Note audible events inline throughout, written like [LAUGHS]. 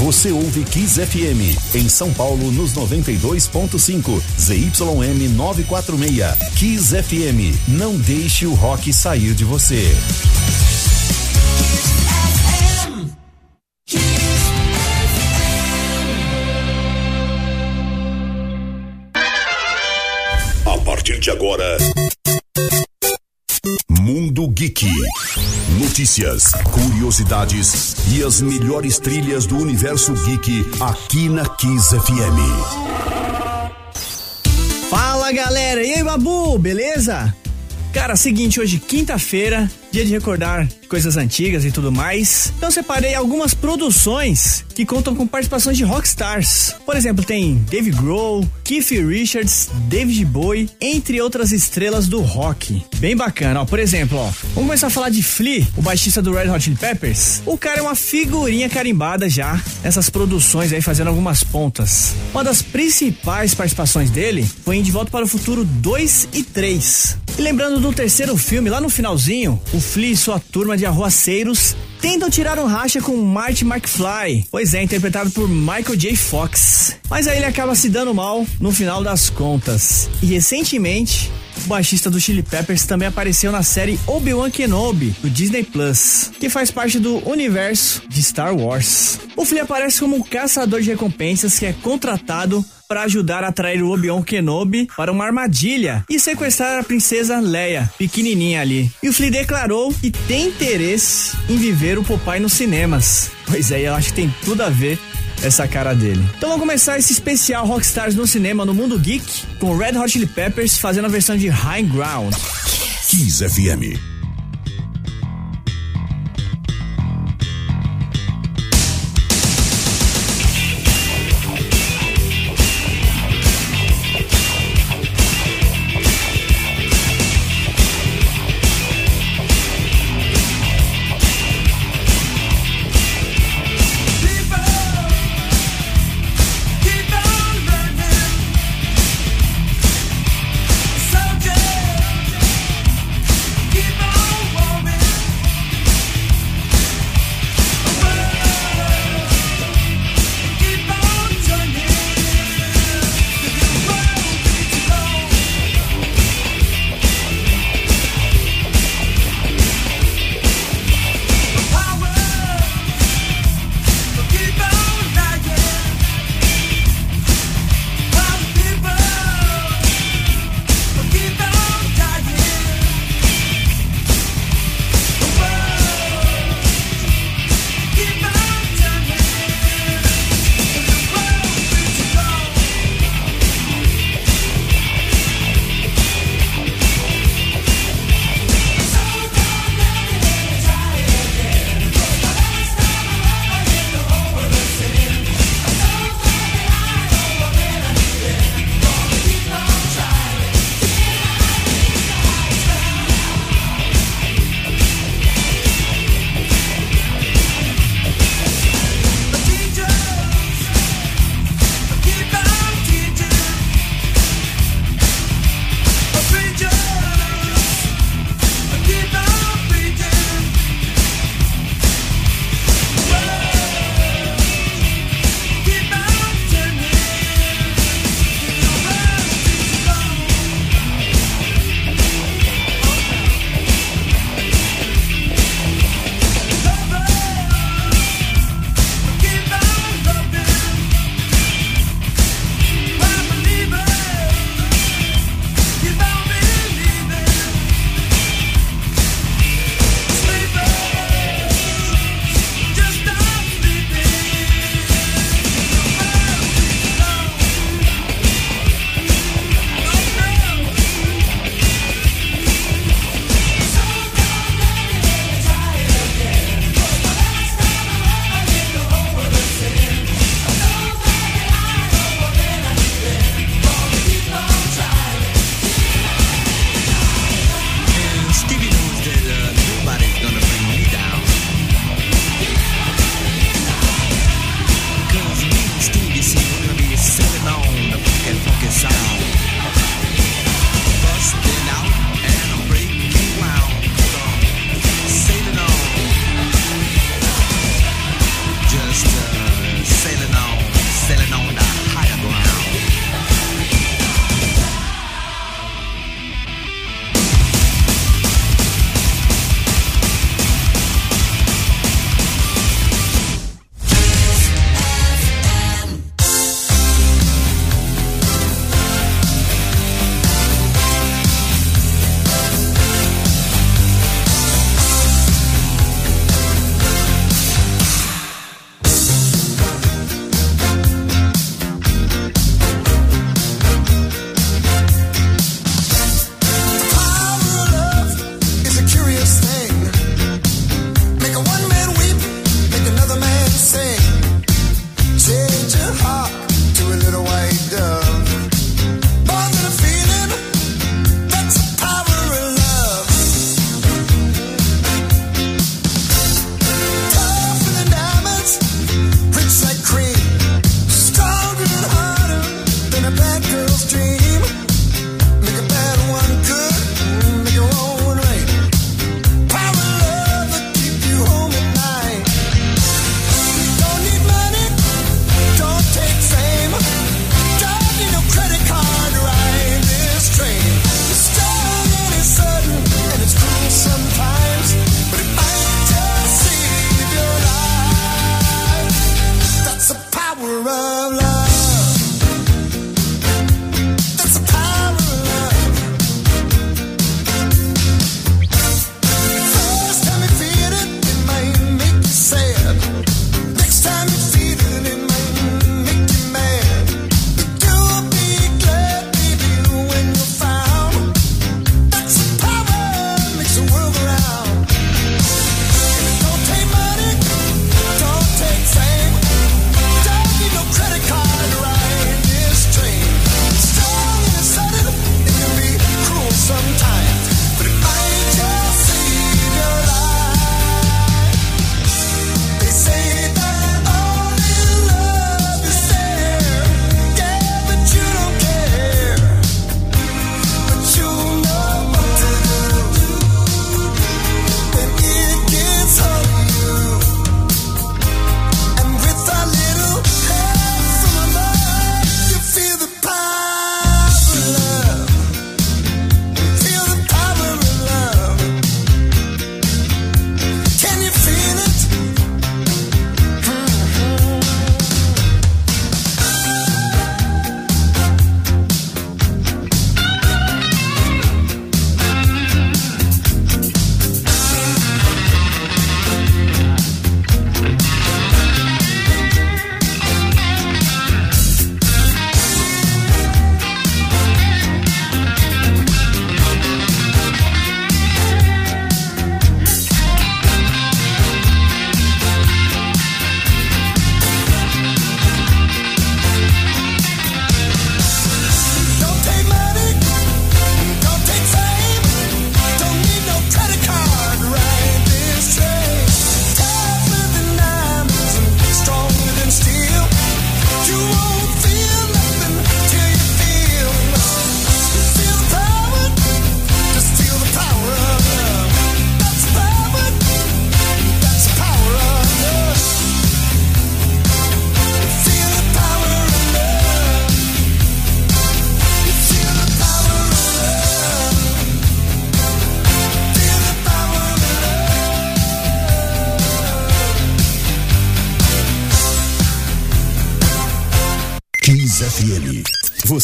Você ouve Kiss FM em São Paulo nos 92.5, ZYM 946. Kiss FM, não deixe o rock sair de você. A partir de agora, Geek. Notícias, curiosidades e as melhores trilhas do universo geek aqui na Kiss FM. Fala galera, e aí Babu, beleza? Cara, seguinte, hoje quinta-feira, dia de recordar coisas antigas e tudo mais. Então separei algumas produções que contam com participações de rockstars. Por exemplo, tem Dave Grohl, Keith Richards, David Bowie, entre outras estrelas do rock. Bem bacana, ó. Por exemplo, ó, vamos começar a falar de Flea, o baixista do Red Hot Chili Peppers. O cara é uma figurinha carimbada já nessas produções aí, fazendo algumas pontas. Uma das principais participações dele foi em De Volta para o Futuro 2 e 3. E lembrando do terceiro filme, lá no finalzinho, o Flea e sua turma de arruaceiros tentam tirar um racha com Marty McFly. Pois é, interpretado por Michael J. Fox. Mas aí ele acaba se dando mal no final das contas. E recentemente, o baixista do Chili Peppers também apareceu na série Obi-Wan Kenobi, do Disney Plus, que faz parte do universo de Star Wars. O Flea aparece como um caçador de recompensas que é contratado para ajudar a atrair o Obi-Wan Kenobi para uma armadilha e sequestrar a princesa Leia, pequenininha ali. E o Flea declarou que tem interesse em viver o Popeye nos cinemas. Pois é, eu acho que tem tudo a ver essa cara dele. Então vamos começar esse especial Rockstars no cinema no Mundo Geek com Red Hot Chili Peppers fazendo a versão de High Ground. Kiss FM.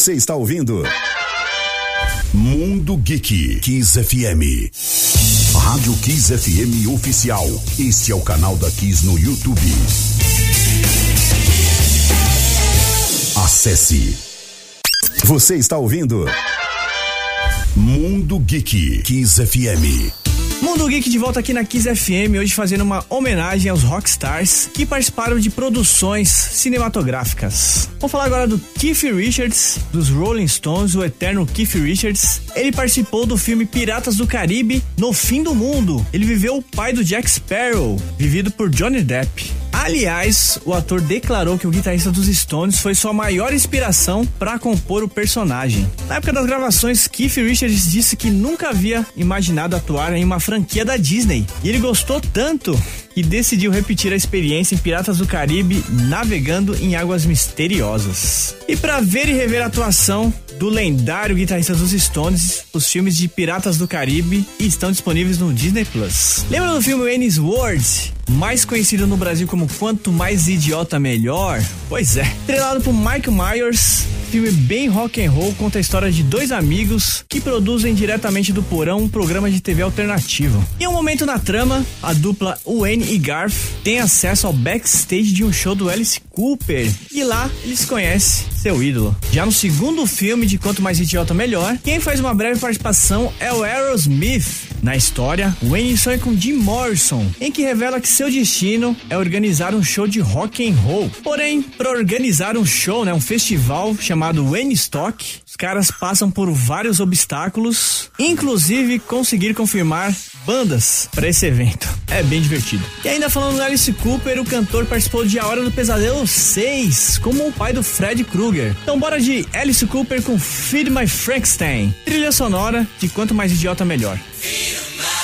Você está ouvindo Mundo Geek Kiss FM. Rádio Kiss FM oficial. Este é o canal da Kiss no YouTube. Acesse. Você está ouvindo Mundo Geek Kiss FM. Mundo Geek de volta aqui na Kiss FM, hoje fazendo uma homenagem aos rockstars que participaram de produções cinematográficas. Vamos falar agora do Keith Richards, dos Rolling Stones, o eterno Keith Richards. Ele participou do filme Piratas do Caribe No Fim do Mundo. Ele viveu o pai do Jack Sparrow, vivido por Johnny Depp. Aliás, o ator declarou que o guitarrista dos Stones foi sua maior inspiração para compor o personagem. Na época das gravações, Keith Richards disse que nunca havia imaginado atuar em uma franquia da Disney. E ele gostou tanto que decidiu repetir a experiência em Piratas do Caribe navegando em águas misteriosas. E para ver e rever a atuação do lendário guitarrista dos Stones, os filmes de Piratas do Caribe estão disponíveis no Disney Plus. Lembra do filme Wayne's World? Mais conhecido no Brasil como Quanto Mais Idiota Melhor? Pois é. Treinado por Mike Myers, filme bem rock and roll conta a história de dois amigos que produzem diretamente do porão um programa de TV alternativo. Em um momento na trama, a dupla Wayne e Garth têm acesso ao backstage de um show do Alice Cooper e lá eles conhecem seu ídolo. Já no segundo filme de Quanto Mais Idiota Melhor, quem faz uma breve participação é o Aerosmith. Na história, Wayne sonha com Jim Morrison, em que revela que seu destino é organizar um show de rock and roll. Porém, para organizar um show, né, um festival chamado Wayne Stock, os caras passam por vários obstáculos, inclusive conseguir confirmar bandas para esse evento. É bem divertido. E ainda falando do Alice Cooper, o cantor participou de A Hora do Pesadelo 6, como o pai do Fred Krueger. Então bora de Alice Cooper com Feed My Frankenstein, trilha sonora de quanto mais idiota melhor. Feed my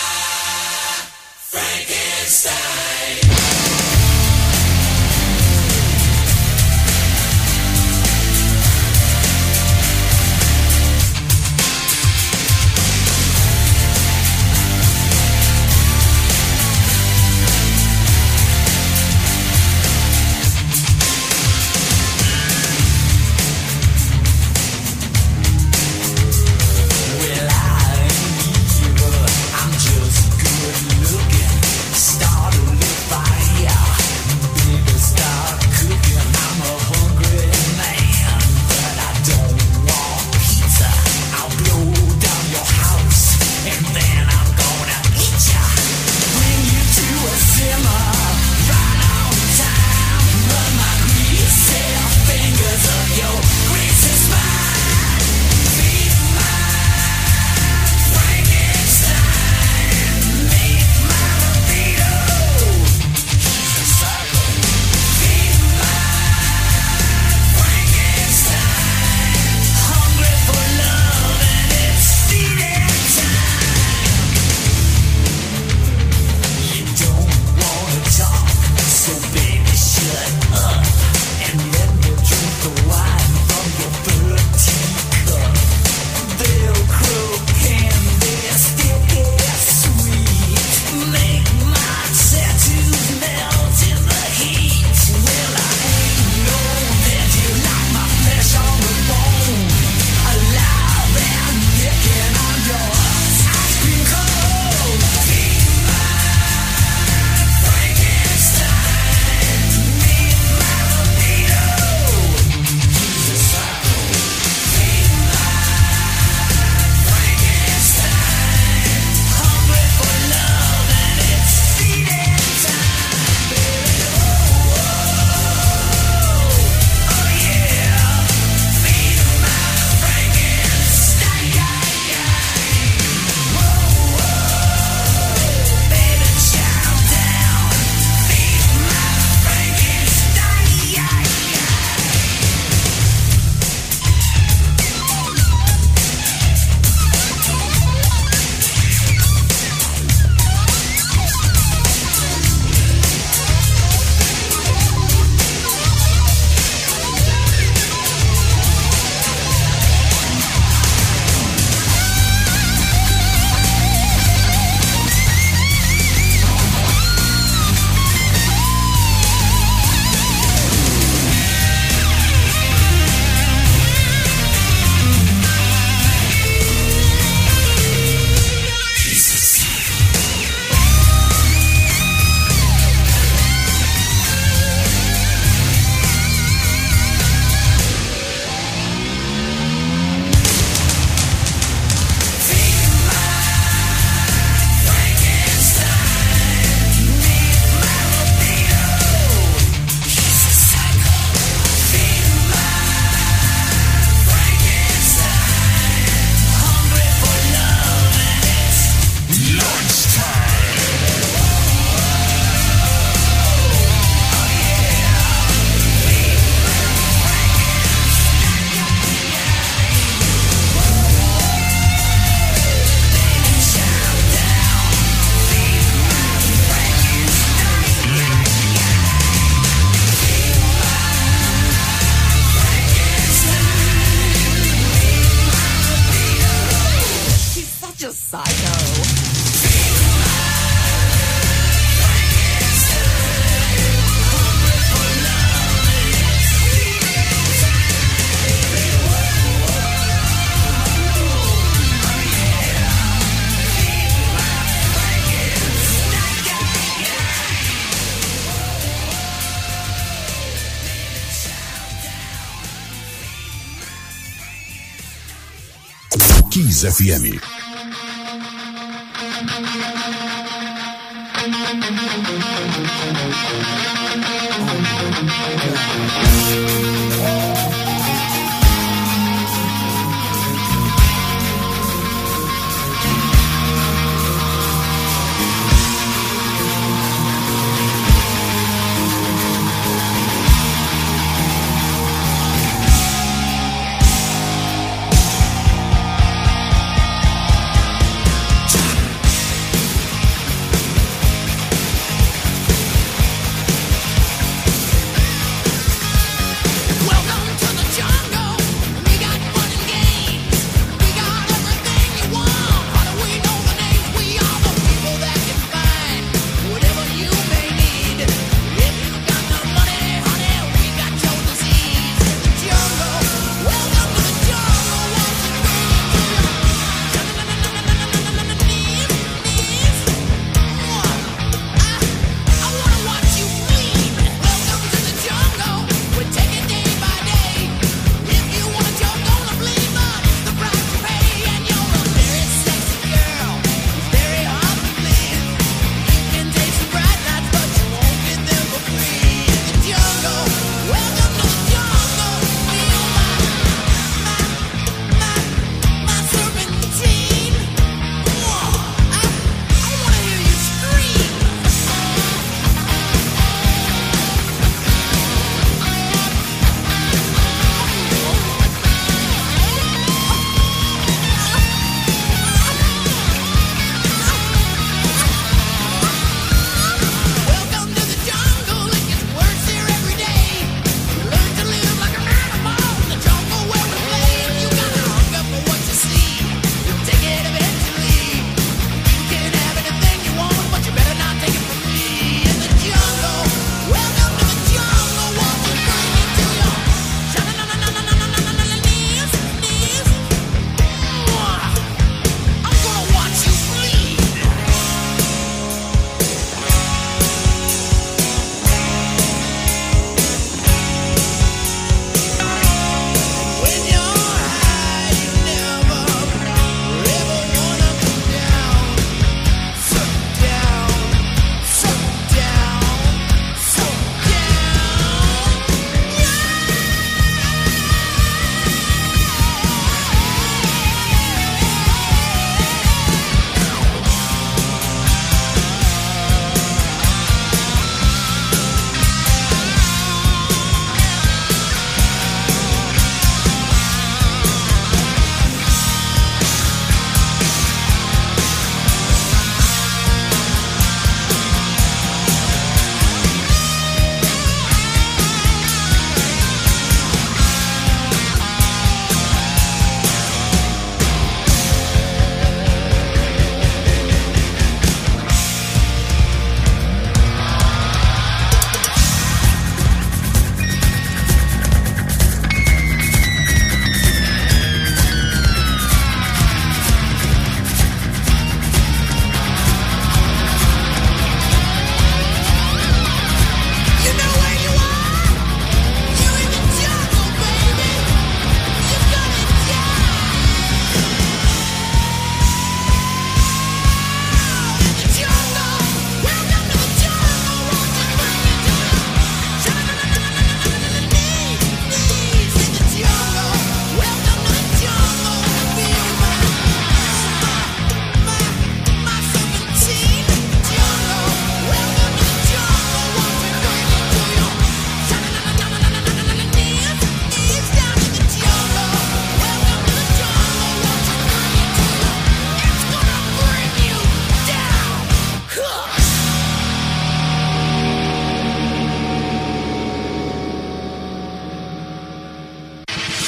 Kiss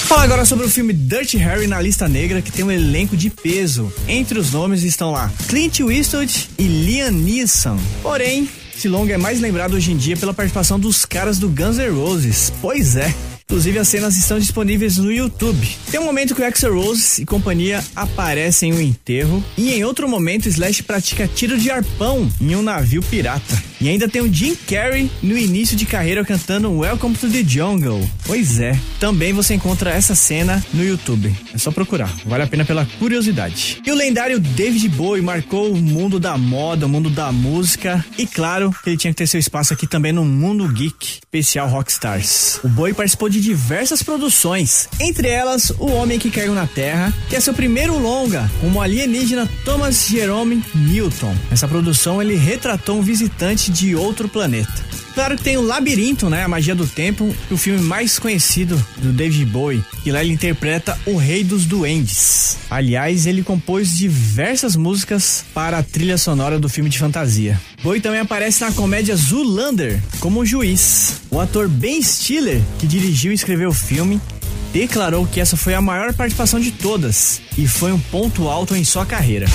FM. agora sobre o filme Dirty Harry na lista negra, que tem um elenco de peso. Entre os nomes estão lá Clint Eastwood e Liam Neeson. Porém, esse longa é mais lembrado hoje em dia pela participação dos caras do Guns N' Roses. Pois é. Inclusive as cenas estão disponíveis no YouTube. Tem um momento que o Axel Rose e companhia aparecem em um enterro e em outro momento Slash pratica tiro de arpão em um navio pirata. E ainda tem o Jim Carrey no início de carreira cantando Welcome to the Jungle. Pois é, também você encontra essa cena no YouTube. É só procurar, vale a pena pela curiosidade. E o lendário David Bowie marcou o mundo da moda, o mundo da música e claro, ele tinha que ter seu espaço aqui também no mundo geek, especial Rockstars. O Bowie participou de diversas produções, entre elas O Homem que Caiu na Terra, que é seu primeiro longa, como alienígena Thomas Jerome Newton. Nessa produção ele retratou um visitante de outro planeta. Claro que tem o Labirinto, né? A Magia do Tempo, o filme mais conhecido do David Bowie, e lá ele interpreta o Rei dos Duendes. Aliás, ele compôs diversas músicas para a trilha sonora do filme de fantasia. Bowie também aparece na comédia Zoolander como juiz. O ator Ben Stiller, que dirigiu e escreveu o filme, declarou que essa foi a maior participação de todas e foi um ponto alto em sua carreira.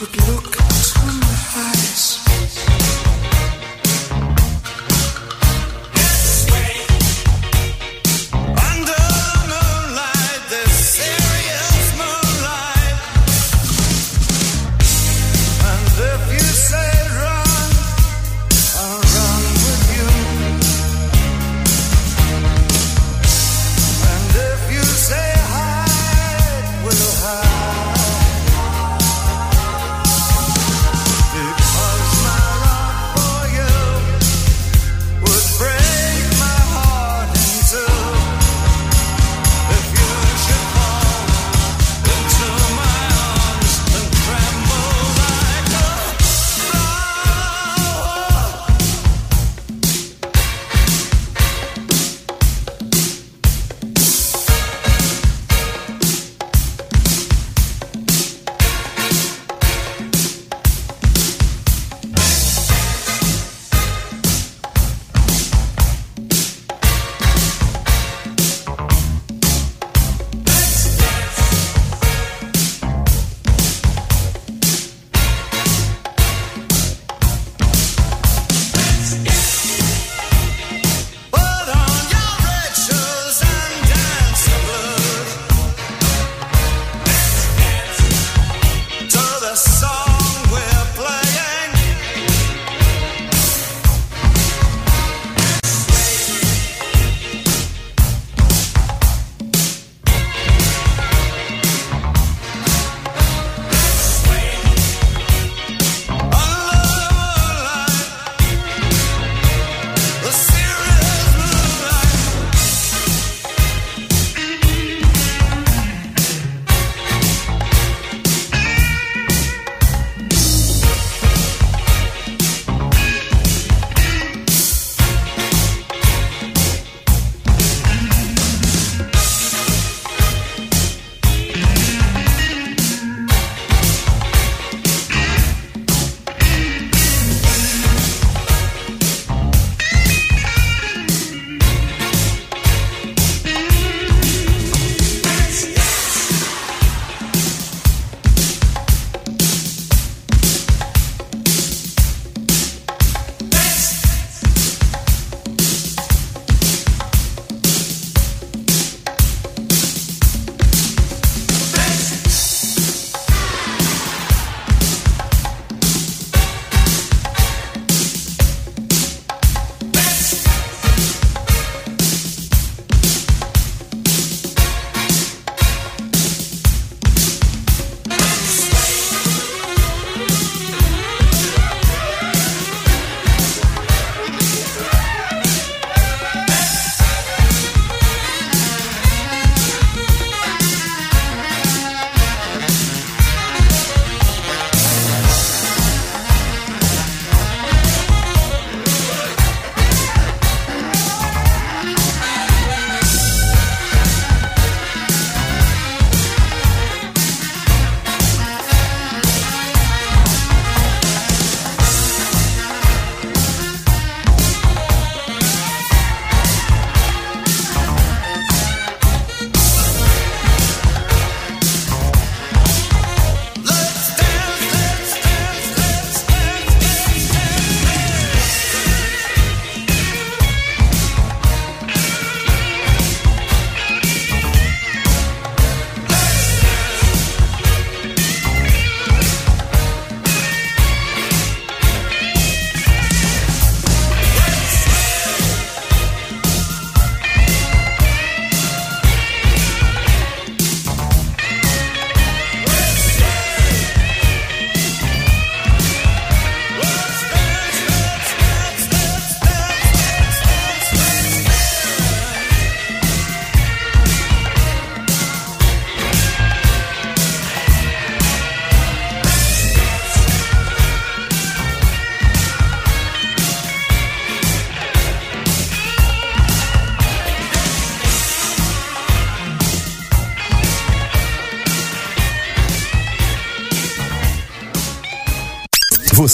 look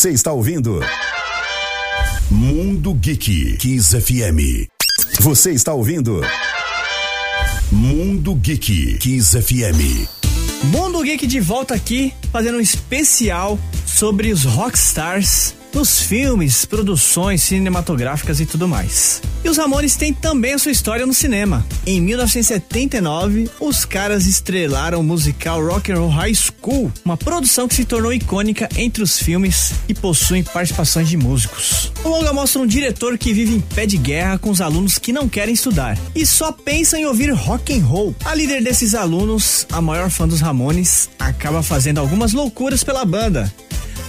Você está ouvindo Mundo Geek Kiss FM. Você está ouvindo Mundo Geek Kiss FM. Mundo Geek de volta aqui, fazendo um especial sobre os rockstars nos filmes, produções cinematográficas e tudo mais. E os Ramones têm também a sua história no cinema. Em 1979, os caras estrelaram o musical Rock and Roll High School, uma produção que se tornou icônica entre os filmes e possui participações de músicos. O longa mostra um diretor que vive em pé de guerra com os alunos que não querem estudar e só pensam em ouvir rock and roll. A líder desses alunos, a maior fã dos Ramones, acaba fazendo algumas loucuras pela banda,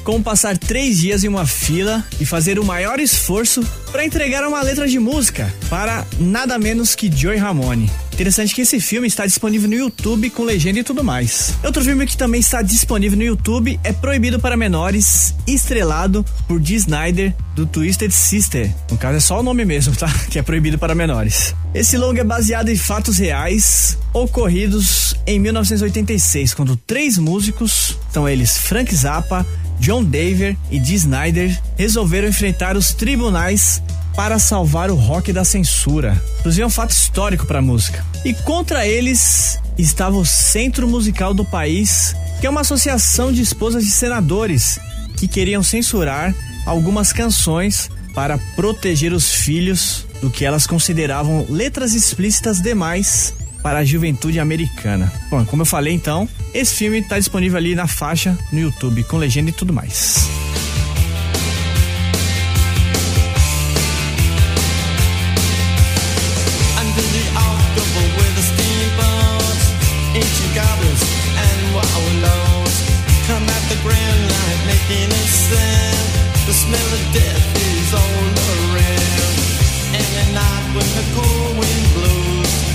como passar três dias em uma fila e fazer o maior esforço para entregar uma letra de música para nada menos que Joey Ramone. Interessante que esse filme está disponível no YouTube com legenda e tudo mais. Outro filme que também está disponível no YouTube é Proibido para Menores, estrelado por Dee Snyder do Twisted Sister. No caso é só o nome mesmo, tá? [LAUGHS] Que é Proibido para Menores. Esse longa é baseado em fatos reais ocorridos em 1986, quando três músicos, são eles Frank Zappa, John Daver e Dee Snyder resolveram enfrentar os tribunais para salvar o rock da censura. Inclusive é um fato histórico para a música. E contra eles estava o Centro Musical do país, que é uma associação de esposas de senadores que queriam censurar algumas canções para proteger os filhos do que elas consideravam letras explícitas demais para a juventude americana. Bom, como eu falei então, esse filme está disponível ali na faixa no YouTube com legenda e tudo mais. Death is all around. And at night when the cold wind blows,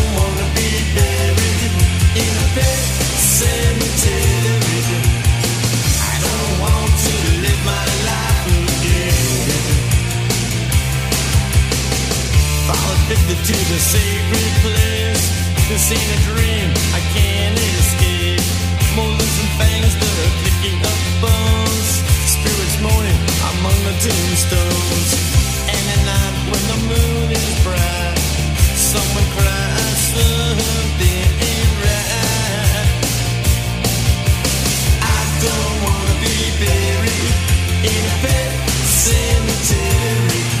to the sacred place. This ain't a dream, I can't escape. Fangs are picking up bones. Spirits moaning among the tombstones. And at night when the moon is bright, someone cries something ain't right. I don't wanna be buried in a pet cemetery.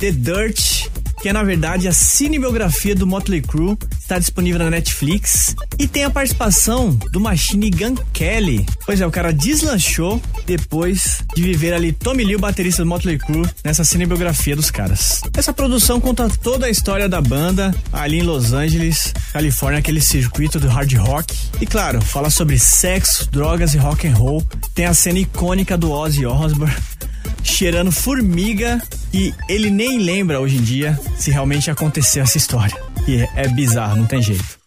The Dirt, que é na verdade a cinebiografia do Motley Crue, está disponível na Netflix e tem a participação do Machine Gun Kelly. Pois é, o cara deslanchou depois de viver ali Tommy Lee, o baterista do Motley Crue, nessa cinebiografia dos caras. Essa produção conta toda a história da banda ali em Los Angeles, Califórnia, aquele circuito do hard rock. E claro, fala sobre sexo, drogas e rock and roll. Tem a cena icônica do Ozzy Osbourne cheirando formiga e ele nem lembra hoje em dia se realmente aconteceu essa história. E é, é bizarro, não tem jeito.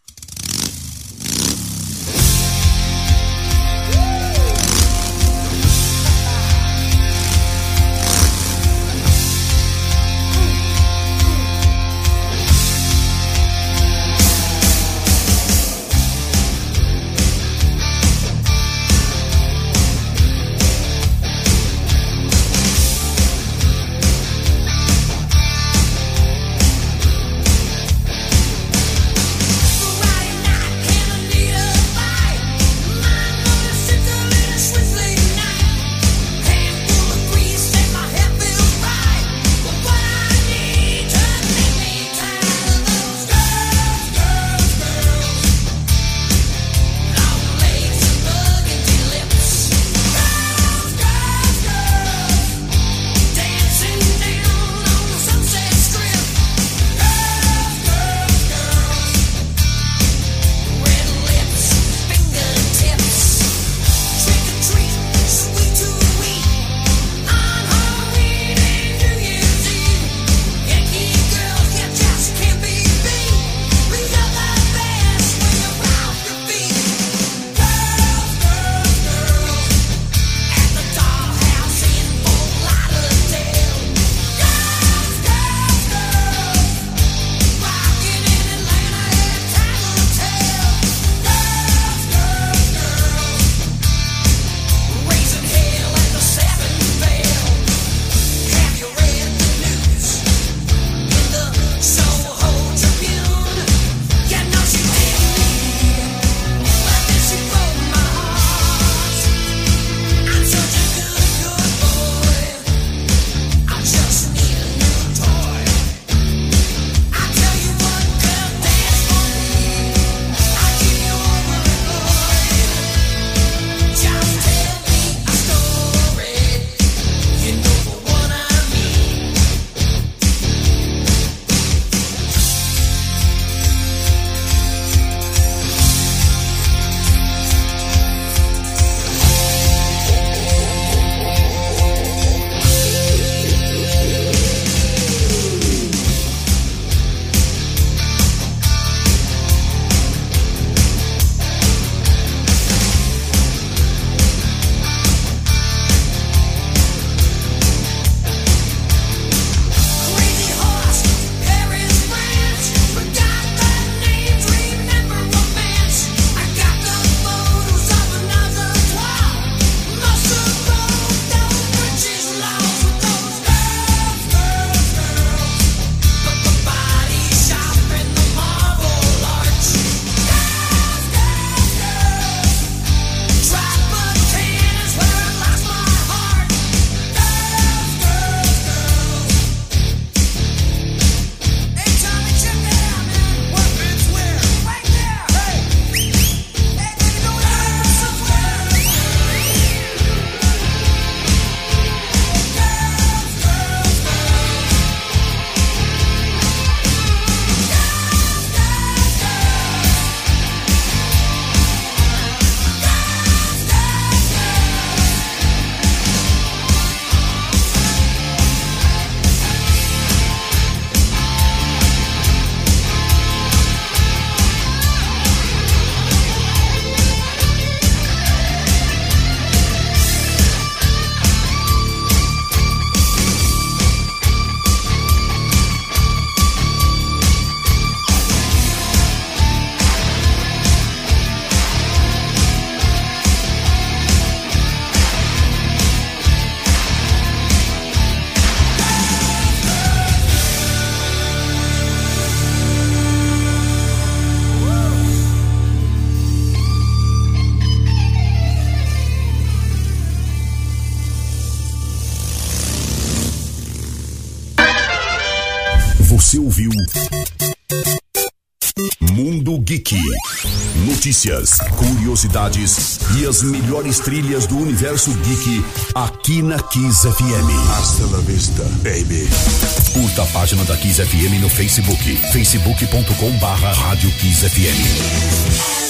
Notícias, curiosidades e as melhores trilhas do universo geek aqui na Kiss FM. Hasta la vista, baby. Curta a página da Kiss FM no Facebook, facebook.com barra Rádio Kiss FM.